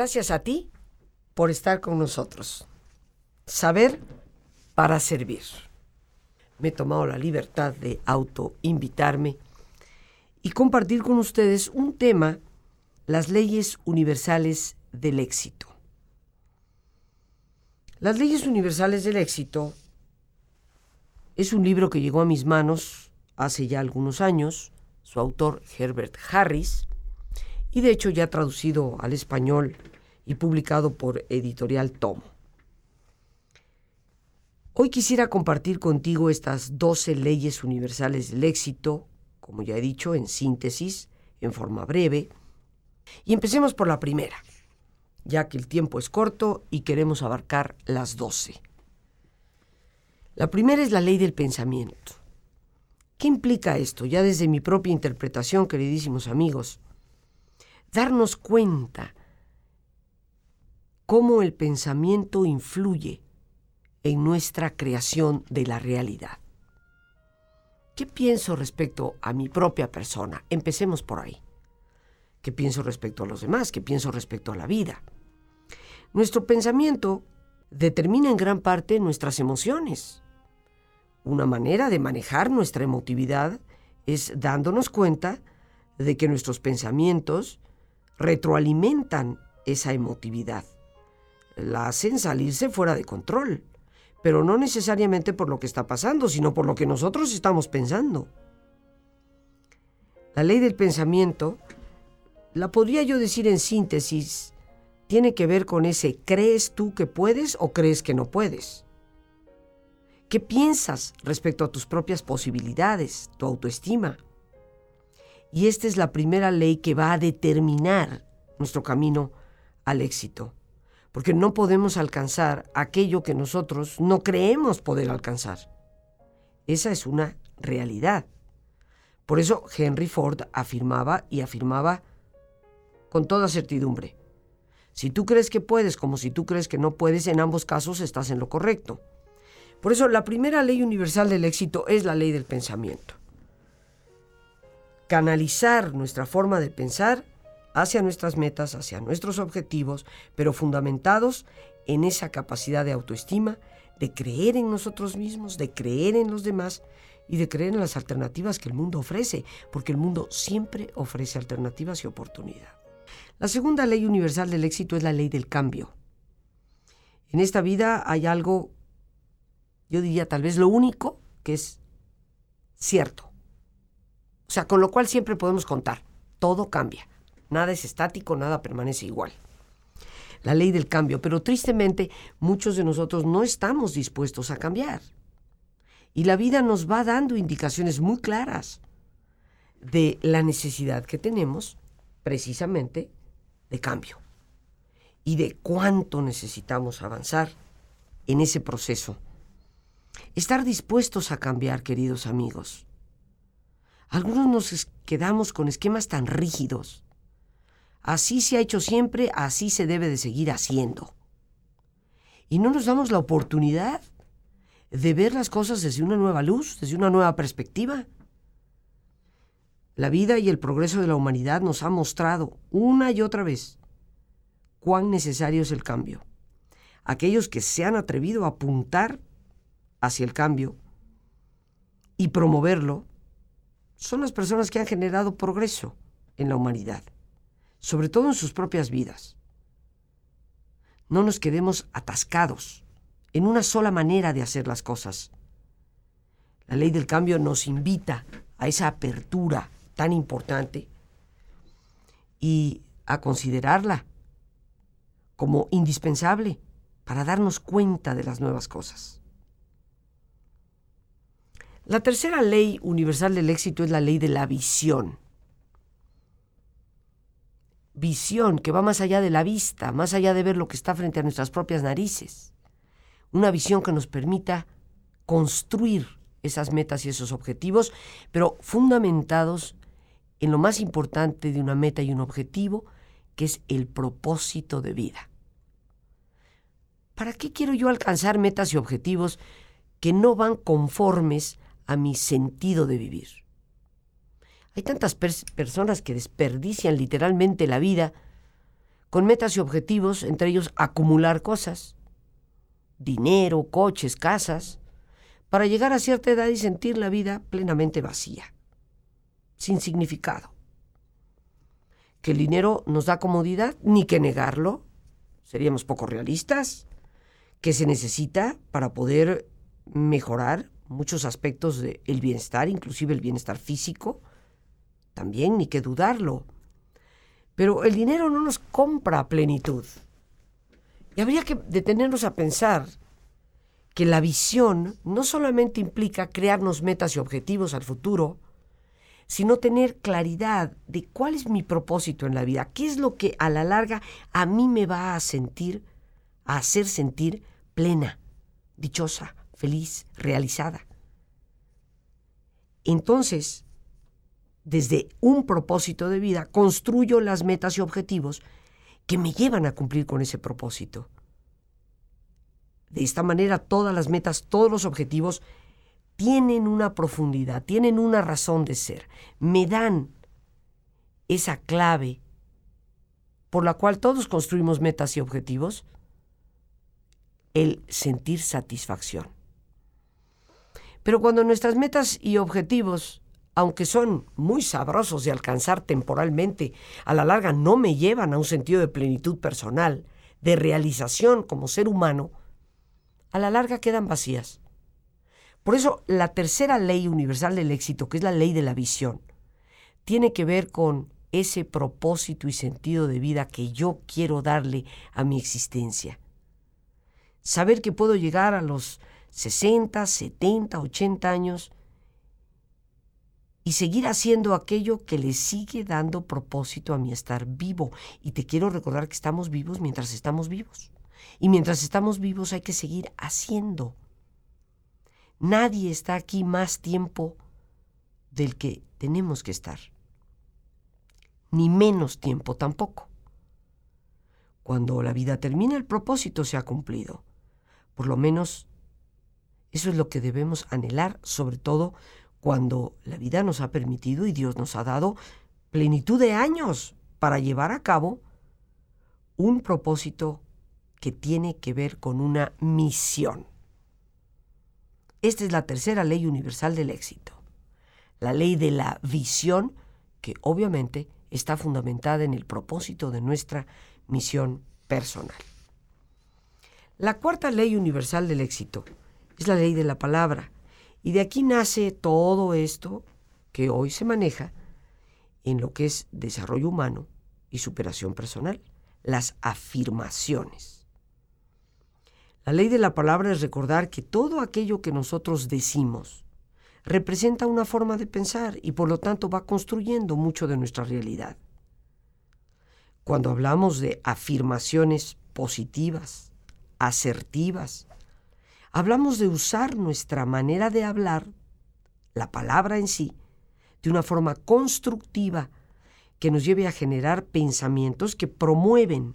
Gracias a ti por estar con nosotros. Saber para servir. Me he tomado la libertad de autoinvitarme y compartir con ustedes un tema, las leyes universales del éxito. Las leyes universales del éxito es un libro que llegó a mis manos hace ya algunos años, su autor Herbert Harris, y de hecho ya traducido al español y publicado por Editorial Tomo. Hoy quisiera compartir contigo estas 12 leyes universales del éxito, como ya he dicho, en síntesis, en forma breve, y empecemos por la primera, ya que el tiempo es corto y queremos abarcar las 12. La primera es la ley del pensamiento. ¿Qué implica esto? Ya desde mi propia interpretación, queridísimos amigos, darnos cuenta cómo el pensamiento influye en nuestra creación de la realidad. ¿Qué pienso respecto a mi propia persona? Empecemos por ahí. ¿Qué pienso respecto a los demás? ¿Qué pienso respecto a la vida? Nuestro pensamiento determina en gran parte nuestras emociones. Una manera de manejar nuestra emotividad es dándonos cuenta de que nuestros pensamientos retroalimentan esa emotividad. La hacen salirse fuera de control, pero no necesariamente por lo que está pasando, sino por lo que nosotros estamos pensando. La ley del pensamiento, la podría yo decir en síntesis, tiene que ver con ese ¿crees tú que puedes o crees que no puedes? ¿Qué piensas respecto a tus propias posibilidades, tu autoestima? Y esta es la primera ley que va a determinar nuestro camino al éxito, porque no podemos alcanzar aquello que nosotros no creemos poder alcanzar. Esa es una realidad. Por eso Henry Ford afirmaba y afirmaba con toda certidumbre, si tú crees que puedes como si tú crees que no puedes, en ambos casos estás en lo correcto. Por eso la primera ley universal del éxito es la ley del pensamiento. Canalizar nuestra forma de pensar hacia nuestras metas, hacia nuestros objetivos, pero fundamentados en esa capacidad de autoestima, de creer en nosotros mismos, de creer en los demás y de creer en las alternativas que el mundo ofrece, porque el mundo siempre ofrece alternativas y oportunidad. La segunda ley universal del éxito es la ley del cambio. En esta vida hay algo yo diría tal vez lo único que es cierto. O sea, con lo cual siempre podemos contar. Todo cambia. Nada es estático, nada permanece igual. La ley del cambio. Pero tristemente muchos de nosotros no estamos dispuestos a cambiar. Y la vida nos va dando indicaciones muy claras de la necesidad que tenemos precisamente de cambio y de cuánto necesitamos avanzar en ese proceso Estar dispuestos a cambiar, queridos amigos. Algunos nos quedamos con esquemas tan rígidos. Así se ha hecho siempre, así se debe de seguir haciendo. Y no nos damos la oportunidad de ver las cosas desde una nueva luz, desde una nueva perspectiva. La vida y el progreso de la humanidad nos ha mostrado una y otra vez cuán necesario es el cambio. Aquellos que se han atrevido a apuntar hacia el cambio y promoverlo son las personas que han generado progreso en la humanidad, sobre todo en sus propias vidas. No nos quedemos atascados en una sola manera de hacer las cosas. La ley del cambio nos invita a esa apertura tan importante y a considerarla como indispensable para darnos cuenta de las nuevas cosas. La tercera ley universal del éxito es la ley de la visión. Visión que va más allá de la vista, más allá de ver lo que está frente a nuestras propias narices. Una visión que nos permita construir esas metas y esos objetivos, pero fundamentados en lo más importante de una meta y un objetivo, que es el propósito de vida. ¿Para qué quiero yo alcanzar metas y objetivos que no van conformes a mi sentido de vivir. Hay tantas personas que desperdician literalmente la vida con metas y objetivos, entre ellos acumular cosas, dinero, coches, casas, para llegar a cierta edad y sentir la vida plenamente vacía, sin significado. Que el dinero nos da comodidad, ni que negarlo, seríamos poco realistas, que se necesita para poder mejorar muchos aspectos del bienestar, inclusive el bienestar físico, también ni que dudarlo. Pero el dinero no nos compra plenitud. Y habría que detenernos a pensar que la visión no solamente implica crearnos metas y objetivos al futuro, sino tener claridad de cuál es mi propósito en la vida, qué es lo que a la larga a mí me va a sentir, a hacer sentir plena, dichosa, feliz, realizada. Entonces, desde un propósito de vida, construyo las metas y objetivos que me llevan a cumplir con ese propósito. De esta manera, todas las metas, todos los objetivos tienen una profundidad, tienen una razón de ser, me dan esa clave por la cual todos construimos metas y objetivos, el sentir satisfacción. Pero cuando nuestras metas y objetivos aunque son muy sabrosos de alcanzar temporalmente, a la larga no me llevan a un sentido de plenitud personal, de realización como ser humano, a la larga quedan vacías. Por eso la tercera ley universal del éxito, que es la ley de la visión, tiene que ver con ese propósito y sentido de vida que yo quiero darle a mi existencia. Saber que puedo llegar a los 60, 70, 80 años y seguir haciendo aquello que le sigue dando propósito a mi estar vivo. Y te quiero recordar que estamos vivos mientras estamos vivos. Y mientras estamos vivos hay que seguir haciendo. Nadie está aquí más tiempo del que tenemos que estar. Ni menos tiempo tampoco. Cuando la vida termina, el propósito se ha cumplido. Por lo menos eso es lo que debemos anhelar, sobre todo cuando la vida nos ha permitido y Dios nos ha dado plenitud de años para llevar a cabo un propósito que tiene que ver con una misión. Esta es la tercera ley universal del éxito, la ley de la visión que obviamente está fundamentada en el propósito de nuestra misión personal. La cuarta ley universal del éxito es la ley de la palabra, y de aquí nace todo esto que hoy se maneja en lo que es desarrollo humano y superación personal, las afirmaciones. La ley de la palabra es recordar que todo aquello que nosotros decimos representa una forma de pensar y por lo tanto va construyendo mucho de nuestra realidad. Cuando hablamos de afirmaciones positivas, asertivas, hablamos de usar nuestra manera de hablar, la palabra en sí, de una forma constructiva que nos lleve a generar pensamientos que promueven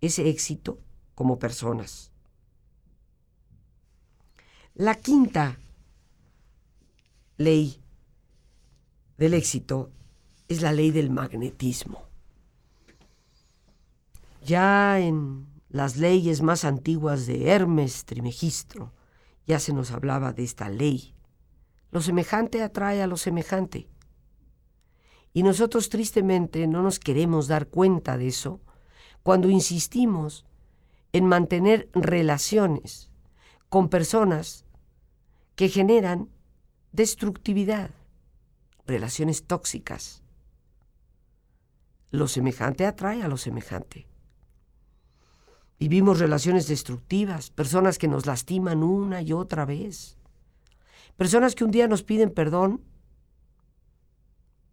ese éxito como personas. La quinta ley del éxito es la ley del magnetismo. Ya en las leyes más antiguas de Hermes Trimegistro, ya se nos hablaba de esta ley. Lo semejante atrae a lo semejante. Y nosotros tristemente no nos queremos dar cuenta de eso cuando insistimos en mantener relaciones con personas que generan destructividad, relaciones tóxicas. Lo semejante atrae a lo semejante. Vivimos relaciones destructivas, personas que nos lastiman una y otra vez, personas que un día nos piden perdón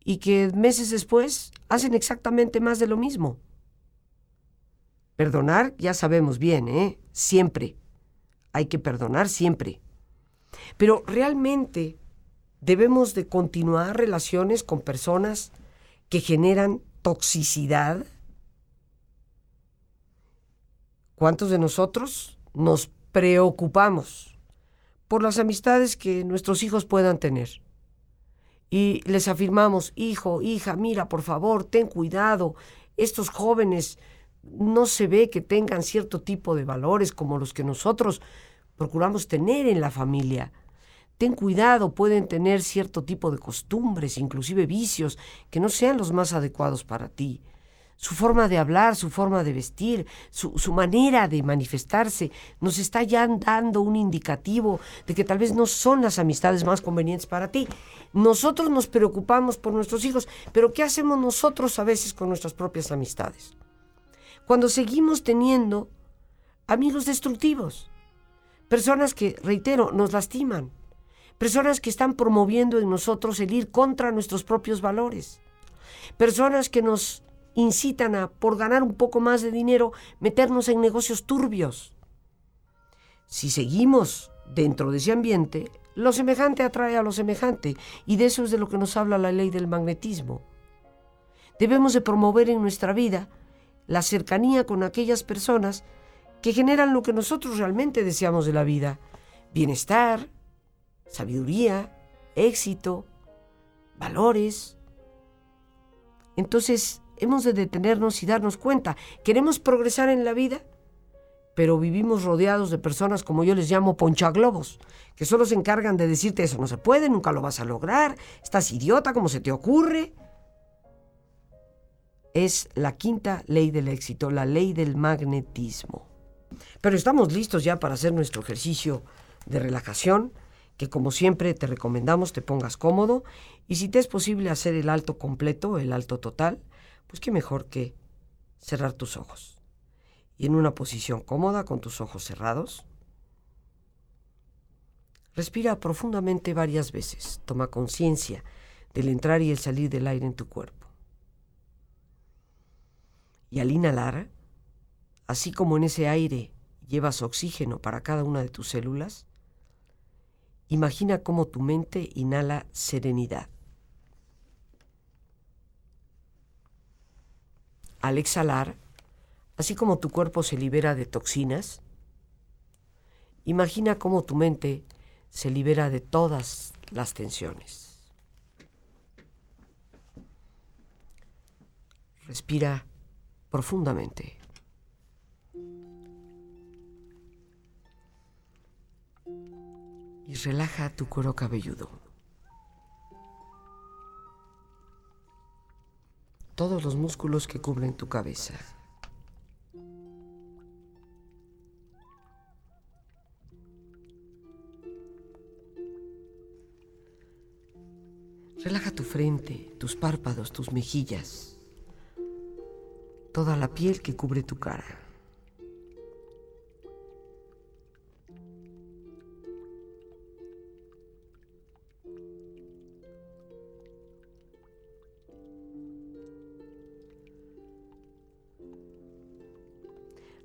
y que meses después hacen exactamente más de lo mismo. Perdonar, ya sabemos bien, ¿eh? Siempre. Hay que perdonar siempre. Pero realmente debemos de continuar relaciones con personas que generan toxicidad ¿Cuántos de nosotros nos preocupamos por las amistades que nuestros hijos puedan tener? Y les afirmamos, hijo, hija, mira, por favor, ten cuidado, estos jóvenes no se ve que tengan cierto tipo de valores como los que nosotros procuramos tener en la familia. Ten cuidado, pueden tener cierto tipo de costumbres, inclusive vicios, que no sean los más adecuados para ti. Su forma de hablar, su forma de vestir, su, manera de manifestarse, nos está ya dando un indicativo de que tal vez no son las amistades más convenientes para ti. Nosotros nos preocupamos por nuestros hijos, pero ¿qué hacemos nosotros a veces con nuestras propias amistades? Cuando seguimos teniendo amigos destructivos, personas que, reitero, nos lastiman, personas que están promoviendo en nosotros el ir contra nuestros propios valores, personas que nos incitan a, por ganar un poco más de dinero, meternos en negocios turbios. Si seguimos dentro de ese ambiente, lo semejante atrae a lo semejante, y de eso es de lo que nos habla la ley del magnetismo. Debemos de promover en nuestra vida la cercanía con aquellas personas que generan lo que nosotros realmente deseamos de la vida, bienestar, sabiduría, éxito, valores. Entonces hemos de detenernos y darnos cuenta, queremos progresar en la vida, pero vivimos rodeados de personas como yo les llamo ponchaglobos, que solo se encargan de decirte eso no se puede, nunca lo vas a lograr, estás idiota, ¿cómo se te ocurre? Es la quinta ley del éxito, la ley del magnetismo. Pero estamos listos ya para hacer nuestro ejercicio de relajación que como siempre te recomendamos te pongas cómodo y si te es posible hacer el alto completo, el alto total, pues qué mejor que cerrar tus ojos. Y en una posición cómoda con tus ojos cerrados, respira profundamente varias veces, toma conciencia del entrar y el salir del aire en tu cuerpo. Y al inhalar, así como en ese aire llevas oxígeno para cada una de tus células, Imagina cómo tu mente inhala serenidad. Al exhalar, así como tu cuerpo se libera de toxinas, imagina cómo tu mente se libera de todas las tensiones. Respira profundamente. y relaja tu cuero cabelludo. Todos los músculos que cubren tu cabeza. Relaja tu frente, tus párpados, tus mejillas, toda la piel que cubre tu cara.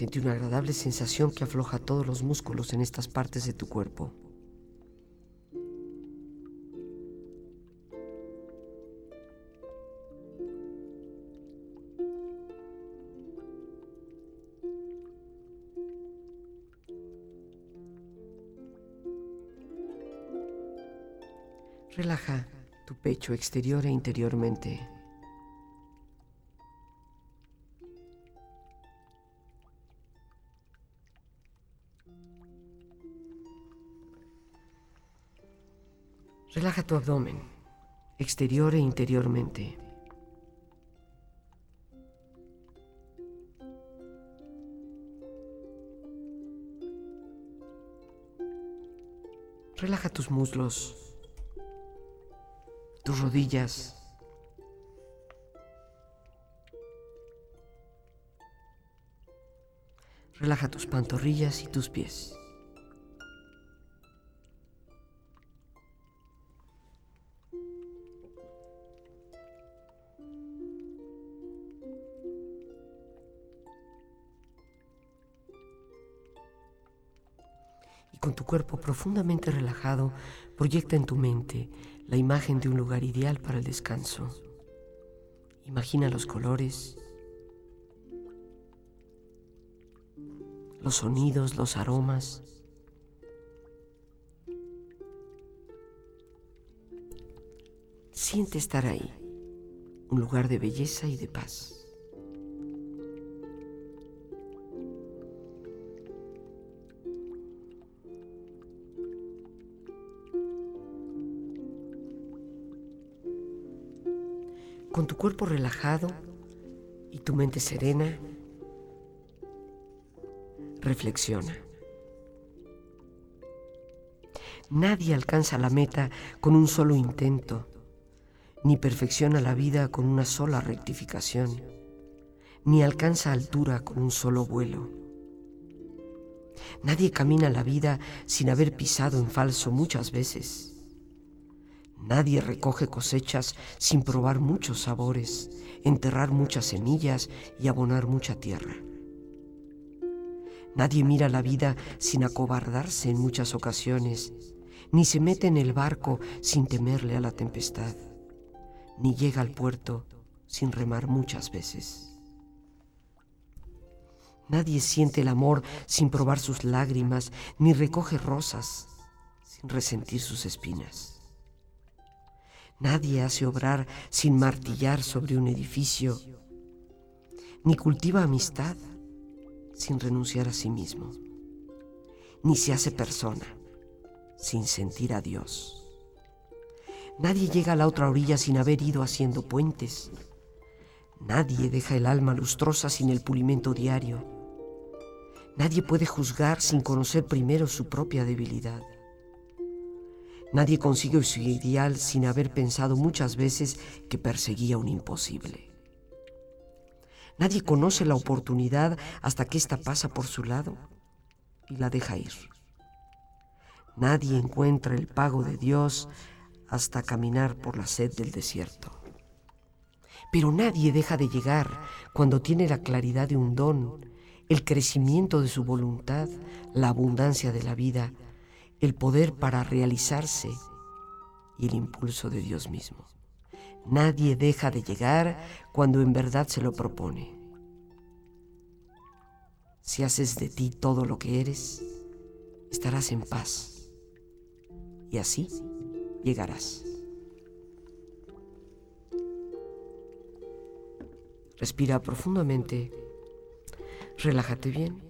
Siente una agradable sensación que afloja todos los músculos en estas partes de tu cuerpo. Relaja tu pecho exterior e interiormente. Tu abdomen, exterior e interiormente. Relaja tus muslos, tus rodillas. Relaja tus pantorrillas y tus pies. Con tu cuerpo profundamente relajado, proyecta en tu mente la imagen de un lugar ideal para el descanso. Imagina los colores, los sonidos, los aromas. Siente estar ahí, un lugar de belleza y de paz. Con tu cuerpo relajado y tu mente serena, reflexiona. Nadie alcanza la meta con un solo intento, ni perfecciona la vida con una sola rectificación, ni alcanza altura con un solo vuelo. Nadie camina la vida sin haber pisado en falso muchas veces. Nadie recoge cosechas sin probar muchos sabores, enterrar muchas semillas y abonar mucha tierra. Nadie mira la vida sin acobardarse en muchas ocasiones, ni se mete en el barco sin temerle a la tempestad, ni llega al puerto sin remar muchas veces. Nadie siente el amor sin probar sus lágrimas, ni recoge rosas sin resentir sus espinas. Nadie hace obrar sin martillar sobre un edificio, ni cultiva amistad sin renunciar a sí mismo, ni se hace persona sin sentir a Dios. Nadie llega a la otra orilla sin haber ido haciendo puentes. Nadie deja el alma lustrosa sin el pulimento diario. Nadie puede juzgar sin conocer primero su propia debilidad. Nadie consigue su ideal sin haber pensado muchas veces que perseguía un imposible. Nadie conoce la oportunidad hasta que ésta pasa por su lado y la deja ir. Nadie encuentra el pago de Dios hasta caminar por la sed del desierto. Pero nadie deja de llegar cuando tiene la claridad de un don, el crecimiento de su voluntad, la abundancia de la vida el poder para realizarse y el impulso de Dios mismo. Nadie deja de llegar cuando en verdad se lo propone. Si haces de ti todo lo que eres, estarás en paz y así llegarás. Respira profundamente, relájate bien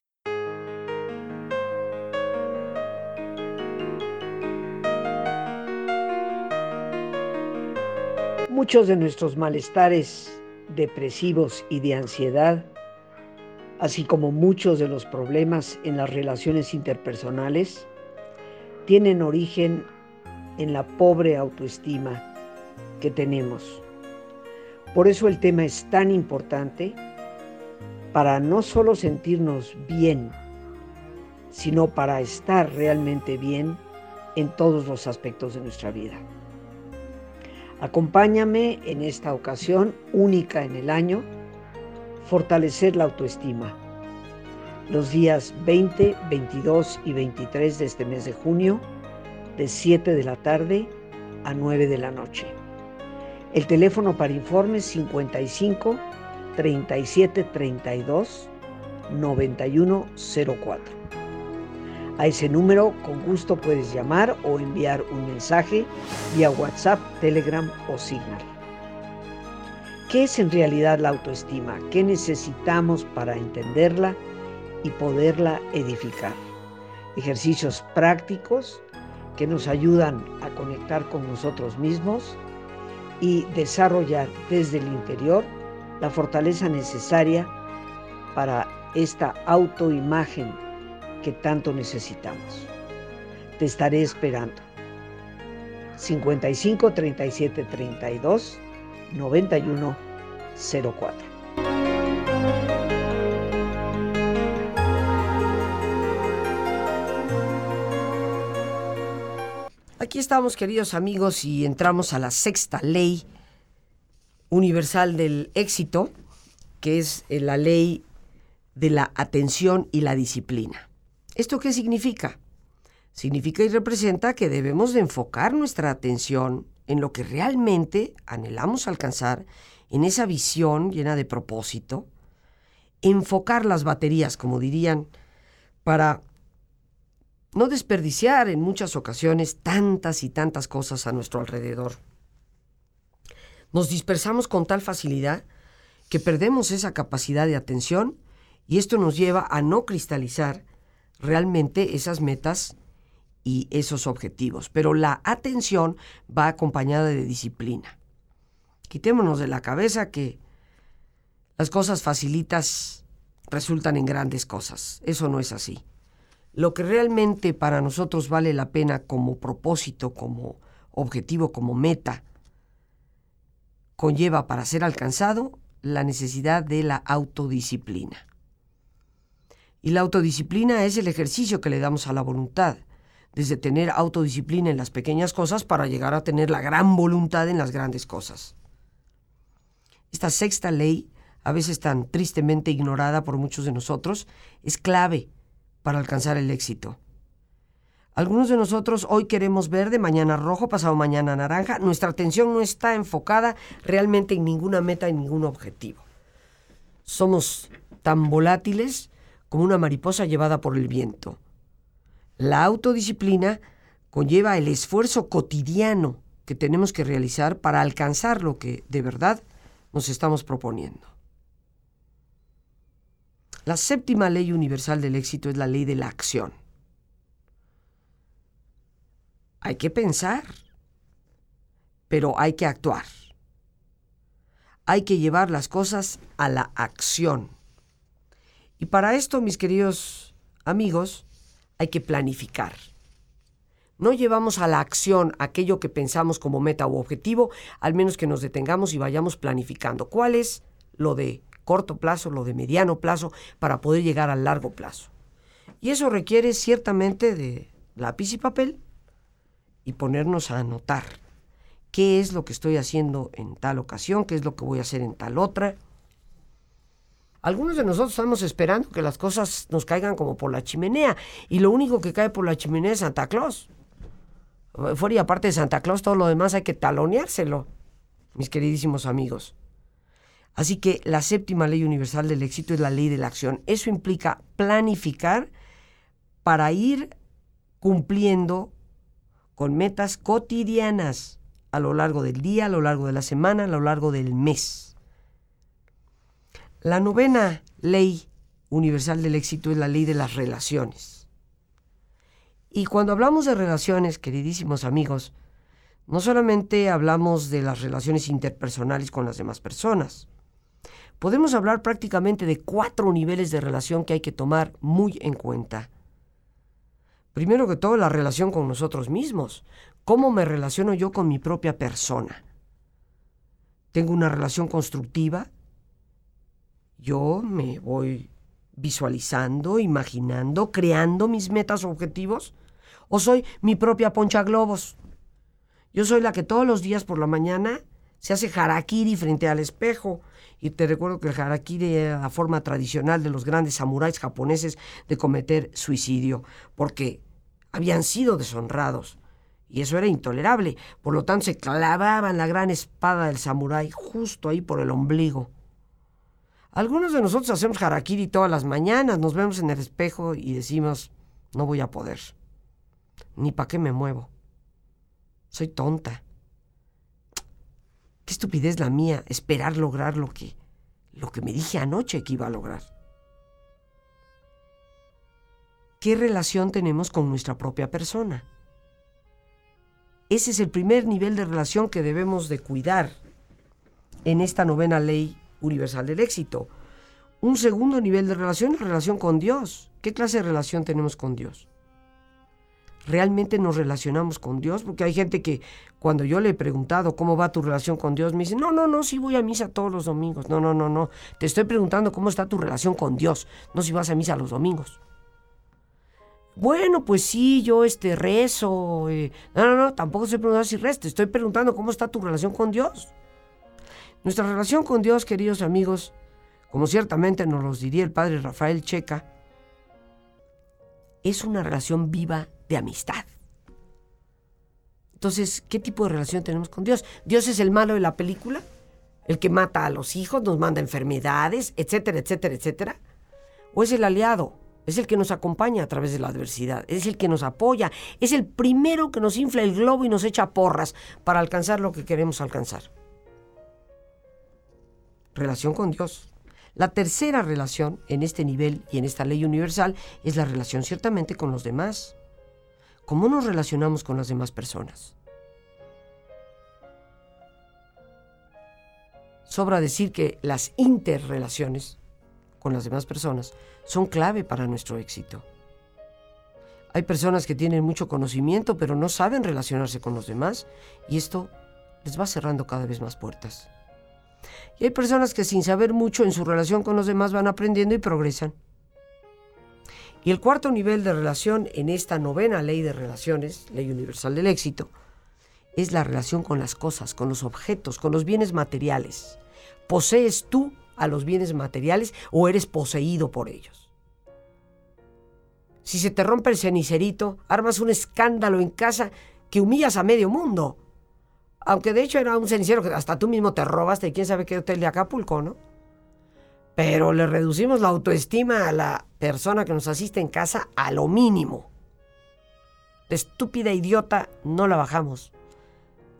Muchos de nuestros malestares depresivos y de ansiedad, así como muchos de los problemas en las relaciones interpersonales, tienen origen en la pobre autoestima que tenemos. Por eso el tema es tan importante para no solo sentirnos bien, sino para estar realmente bien en todos los aspectos de nuestra vida. Acompáñame en esta ocasión única en el año, fortalecer la autoestima. Los días 20, 22 y 23 de este mes de junio, de 7 de la tarde a 9 de la noche. El teléfono para informes 55 37 32 91 04. A ese número con gusto puedes llamar o enviar un mensaje vía WhatsApp, Telegram o Signal. ¿Qué es en realidad la autoestima? ¿Qué necesitamos para entenderla y poderla edificar? Ejercicios prácticos que nos ayudan a conectar con nosotros mismos y desarrollar desde el interior la fortaleza necesaria para esta autoimagen que tanto necesitamos. Te estaré esperando. 55 37 32 9104. Aquí estamos, queridos amigos, y entramos a la sexta ley universal del éxito, que es eh, la ley de la atención y la disciplina. ¿Esto qué significa? Significa y representa que debemos de enfocar nuestra atención en lo que realmente anhelamos alcanzar, en esa visión llena de propósito, enfocar las baterías, como dirían, para no desperdiciar en muchas ocasiones tantas y tantas cosas a nuestro alrededor. Nos dispersamos con tal facilidad que perdemos esa capacidad de atención y esto nos lleva a no cristalizar realmente esas metas y esos objetivos. Pero la atención va acompañada de disciplina. Quitémonos de la cabeza que las cosas facilitas resultan en grandes cosas. Eso no es así lo que realmente para nosotros vale la pena como propósito, como objetivo, como meta, conlleva para ser alcanzado la necesidad de la autodisciplina. Y la autodisciplina es el ejercicio que le damos a la voluntad, desde tener autodisciplina en las pequeñas cosas para llegar a tener la gran voluntad en las grandes cosas. Esta sexta ley, a veces tan tristemente ignorada por muchos de nosotros, es clave para alcanzar el éxito. Algunos de nosotros hoy queremos verde, mañana rojo, pasado mañana naranja. Nuestra atención no está enfocada realmente en ninguna meta, en ningún objetivo. Somos tan volátiles como una mariposa llevada por el viento. La autodisciplina conlleva el esfuerzo cotidiano que tenemos que realizar para alcanzar lo que de verdad nos estamos proponiendo. La séptima ley universal del éxito es la ley de la acción. Hay que pensar, pero hay que actuar. Hay que llevar las cosas a la acción. Y para esto, mis queridos amigos, hay que planificar. No llevamos a la acción aquello que pensamos como meta u objetivo, al menos que nos detengamos y vayamos planificando. ¿Cuál es lo de corto plazo, lo de mediano plazo, para poder llegar al largo plazo. Y eso requiere ciertamente de lápiz y papel y ponernos a anotar qué es lo que estoy haciendo en tal ocasión, qué es lo que voy a hacer en tal otra. Algunos de nosotros estamos esperando que las cosas nos caigan como por la chimenea y lo único que cae por la chimenea es Santa Claus. Fuera y aparte de Santa Claus, todo lo demás hay que taloneárselo, mis queridísimos amigos. Así que la séptima ley universal del éxito es la ley de la acción. Eso implica planificar para ir cumpliendo con metas cotidianas a lo largo del día, a lo largo de la semana, a lo largo del mes. La novena ley universal del éxito es la ley de las relaciones. Y cuando hablamos de relaciones, queridísimos amigos, no solamente hablamos de las relaciones interpersonales con las demás personas, podemos hablar prácticamente de cuatro niveles de relación que hay que tomar muy en cuenta. Primero que todo, la relación con nosotros mismos. ¿Cómo me relaciono yo con mi propia persona? ¿Tengo una relación constructiva? Yo me voy visualizando, imaginando, creando mis metas objetivos. ¿O soy mi propia poncha globos? Yo soy la que todos los días por la mañana se hace harakiri frente al espejo y te recuerdo que el harakiri era la forma tradicional de los grandes samuráis japoneses de cometer suicidio, porque habían sido deshonrados. Y eso era intolerable. Por lo tanto, se clavaban la gran espada del samurái justo ahí por el ombligo. Algunos de nosotros hacemos harakiri todas las mañanas, nos vemos en el espejo y decimos, no voy a poder. Ni para qué me muevo. Soy tonta. Qué estupidez la mía esperar lograr lo que, lo que me dije anoche que iba a lograr. ¿Qué relación tenemos con nuestra propia persona? Ese es el primer nivel de relación que debemos de cuidar en esta novena ley universal del éxito. Un segundo nivel de relación es la relación con Dios. ¿Qué clase de relación tenemos con Dios? realmente nos relacionamos con Dios, porque hay gente que cuando yo le he preguntado cómo va tu relación con Dios, me dice, no, no, no, sí voy a misa todos los domingos. No, no, no, no. Te estoy preguntando cómo está tu relación con Dios, no si vas a misa los domingos. Bueno, pues sí, yo este rezo. Eh, no, no, no, tampoco estoy preguntando si rezo, te estoy preguntando cómo está tu relación con Dios. Nuestra relación con Dios, queridos amigos, como ciertamente nos lo diría el padre Rafael Checa, es una relación viva de amistad. Entonces, ¿qué tipo de relación tenemos con Dios? ¿Dios es el malo de la película? ¿El que mata a los hijos, nos manda enfermedades, etcétera, etcétera, etcétera? ¿O es el aliado? Es el que nos acompaña a través de la adversidad, es el que nos apoya, es el primero que nos infla el globo y nos echa porras para alcanzar lo que queremos alcanzar. Relación con Dios. La tercera relación en este nivel y en esta ley universal es la relación ciertamente con los demás. ¿Cómo nos relacionamos con las demás personas? Sobra decir que las interrelaciones con las demás personas son clave para nuestro éxito. Hay personas que tienen mucho conocimiento pero no saben relacionarse con los demás y esto les va cerrando cada vez más puertas. Y hay personas que sin saber mucho en su relación con los demás van aprendiendo y progresan. Y el cuarto nivel de relación en esta novena ley de relaciones, ley universal del éxito, es la relación con las cosas, con los objetos, con los bienes materiales. ¿Posees tú a los bienes materiales o eres poseído por ellos? Si se te rompe el cenicerito, armas un escándalo en casa que humillas a medio mundo. Aunque de hecho era un cenicero que hasta tú mismo te robaste de quién sabe qué hotel de Acapulco, ¿no? Pero le reducimos la autoestima a la persona que nos asiste en casa a lo mínimo. De estúpida idiota no la bajamos.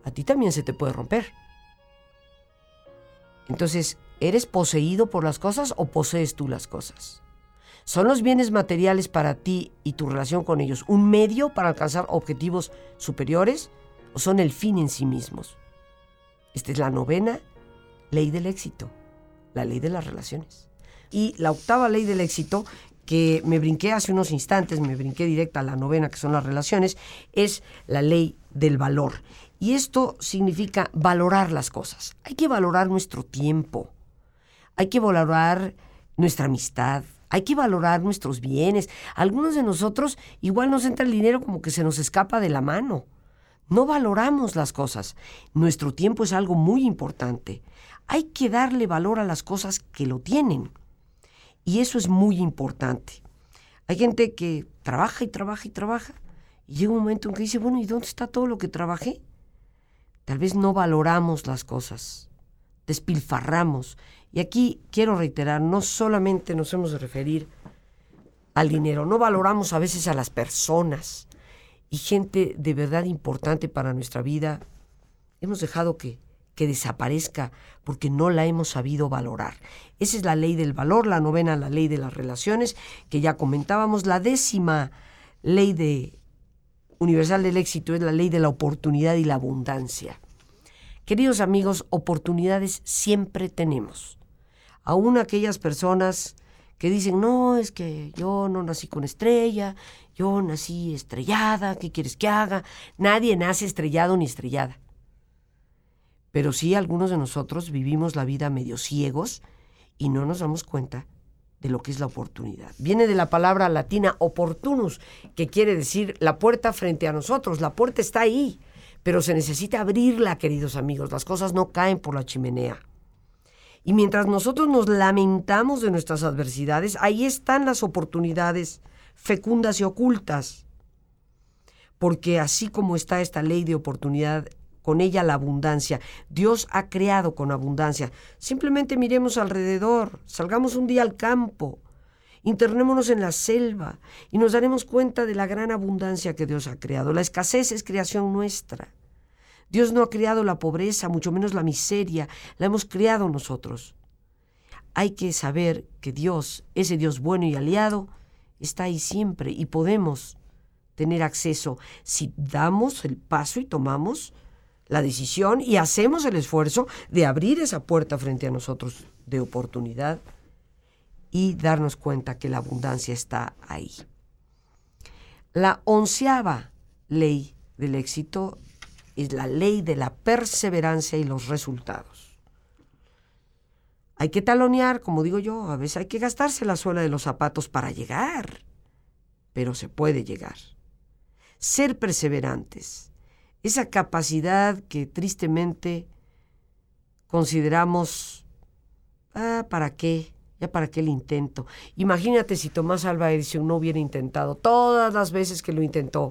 A ti también se te puede romper. Entonces, ¿eres poseído por las cosas o posees tú las cosas? ¿Son los bienes materiales para ti y tu relación con ellos un medio para alcanzar objetivos superiores o son el fin en sí mismos? Esta es la novena ley del éxito la ley de las relaciones. Y la octava ley del éxito, que me brinqué hace unos instantes, me brinqué directa a la novena, que son las relaciones, es la ley del valor. Y esto significa valorar las cosas. Hay que valorar nuestro tiempo, hay que valorar nuestra amistad, hay que valorar nuestros bienes. Algunos de nosotros igual nos entra el dinero como que se nos escapa de la mano. No valoramos las cosas. Nuestro tiempo es algo muy importante. Hay que darle valor a las cosas que lo tienen. Y eso es muy importante. Hay gente que trabaja y trabaja y trabaja. Y llega un momento en que dice, bueno, ¿y dónde está todo lo que trabajé? Tal vez no valoramos las cosas, despilfarramos. Y aquí quiero reiterar, no solamente nos hemos de referir al dinero, no valoramos a veces a las personas y gente de verdad importante para nuestra vida. Hemos dejado que que desaparezca porque no la hemos sabido valorar. Esa es la ley del valor, la novena, la ley de las relaciones, que ya comentábamos. La décima ley de universal del éxito es la ley de la oportunidad y la abundancia. Queridos amigos, oportunidades siempre tenemos. Aún aquellas personas que dicen, no, es que yo no nací con estrella, yo nací estrellada, ¿qué quieres que haga? Nadie nace estrellado ni estrellada pero sí algunos de nosotros vivimos la vida medio ciegos y no nos damos cuenta de lo que es la oportunidad. Viene de la palabra latina opportunus, que quiere decir la puerta frente a nosotros. La puerta está ahí, pero se necesita abrirla, queridos amigos. Las cosas no caen por la chimenea. Y mientras nosotros nos lamentamos de nuestras adversidades, ahí están las oportunidades fecundas y ocultas. Porque así como está esta ley de oportunidad con ella la abundancia. Dios ha creado con abundancia. Simplemente miremos alrededor, salgamos un día al campo, internémonos en la selva y nos daremos cuenta de la gran abundancia que Dios ha creado. La escasez es creación nuestra. Dios no ha creado la pobreza, mucho menos la miseria, la hemos creado nosotros. Hay que saber que Dios, ese Dios bueno y aliado, está ahí siempre y podemos tener acceso si damos el paso y tomamos la decisión y hacemos el esfuerzo de abrir esa puerta frente a nosotros de oportunidad y darnos cuenta que la abundancia está ahí. La onceava ley del éxito es la ley de la perseverancia y los resultados. Hay que talonear, como digo yo, a veces hay que gastarse la suela de los zapatos para llegar, pero se puede llegar. Ser perseverantes, esa capacidad que tristemente consideramos, ah, ¿para qué? Ya para qué el intento. Imagínate si Tomás Alba Edison no hubiera intentado todas las veces que lo intentó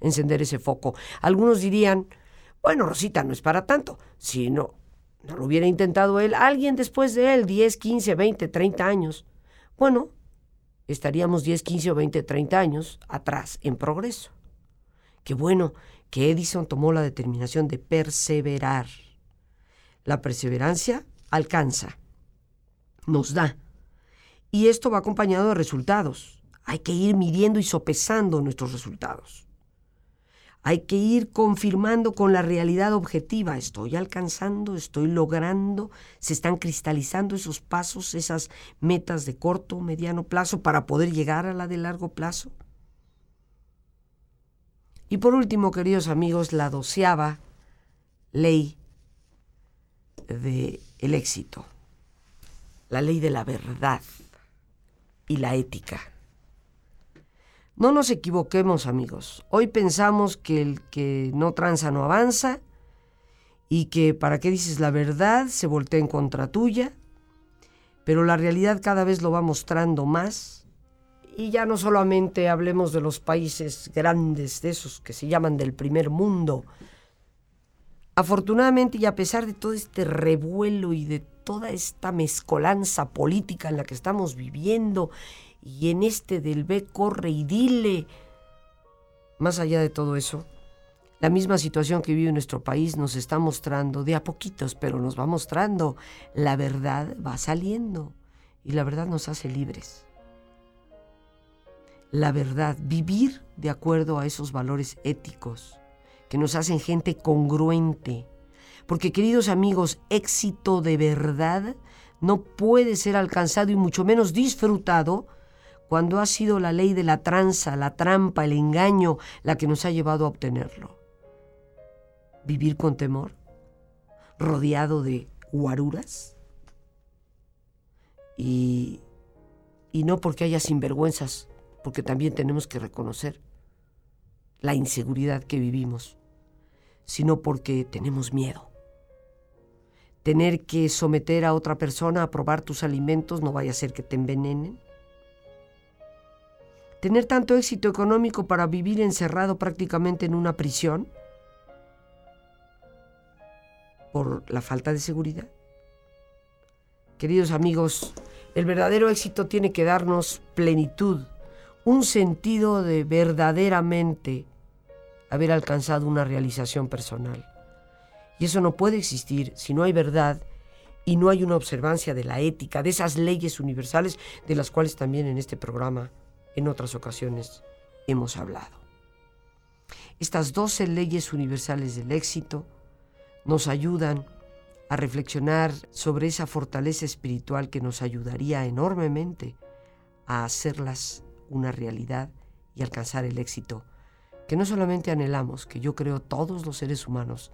encender ese foco. Algunos dirían, bueno, Rosita, no es para tanto. Si no, no lo hubiera intentado él, alguien después de él, 10, 15, 20, 30 años. Bueno, estaríamos 10, 15 o 20, 30 años atrás en progreso. Qué bueno que Edison tomó la determinación de perseverar. La perseverancia alcanza, nos da. Y esto va acompañado de resultados. Hay que ir midiendo y sopesando nuestros resultados. Hay que ir confirmando con la realidad objetiva. Estoy alcanzando, estoy logrando, se están cristalizando esos pasos, esas metas de corto, mediano plazo para poder llegar a la de largo plazo. Y por último, queridos amigos, la doceava ley del el éxito, la ley de la verdad y la ética. No nos equivoquemos, amigos. Hoy pensamos que el que no tranza no avanza y que para qué dices la verdad se voltea en contra tuya, pero la realidad cada vez lo va mostrando más. Y ya no solamente hablemos de los países grandes, de esos que se llaman del primer mundo, Afortunadamente y a pesar de todo este revuelo y de toda esta mezcolanza política en la que estamos viviendo y en este del ve, corre y dile, más allá de todo eso, la misma situación que vive nuestro país nos está mostrando de a poquitos, pero nos va mostrando, la verdad va saliendo y la verdad nos hace libres. La verdad, vivir de acuerdo a esos valores éticos que nos hacen gente congruente. Porque queridos amigos, éxito de verdad no puede ser alcanzado y mucho menos disfrutado cuando ha sido la ley de la tranza, la trampa, el engaño la que nos ha llevado a obtenerlo. Vivir con temor, rodeado de guaruras. Y, y no porque haya sinvergüenzas, porque también tenemos que reconocer la inseguridad que vivimos sino porque tenemos miedo. Tener que someter a otra persona a probar tus alimentos no vaya a ser que te envenenen. Tener tanto éxito económico para vivir encerrado prácticamente en una prisión por la falta de seguridad. Queridos amigos, el verdadero éxito tiene que darnos plenitud, un sentido de verdaderamente haber alcanzado una realización personal. Y eso no puede existir si no hay verdad y no hay una observancia de la ética, de esas leyes universales de las cuales también en este programa en otras ocasiones hemos hablado. Estas doce leyes universales del éxito nos ayudan a reflexionar sobre esa fortaleza espiritual que nos ayudaría enormemente a hacerlas una realidad y alcanzar el éxito que no solamente anhelamos, que yo creo todos los seres humanos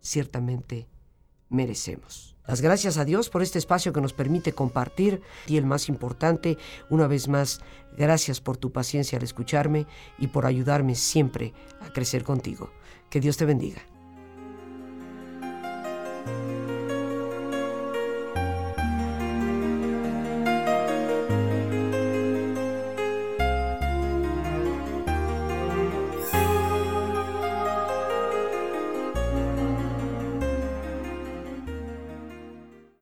ciertamente merecemos. Las gracias a Dios por este espacio que nos permite compartir y el más importante, una vez más, gracias por tu paciencia al escucharme y por ayudarme siempre a crecer contigo. Que Dios te bendiga.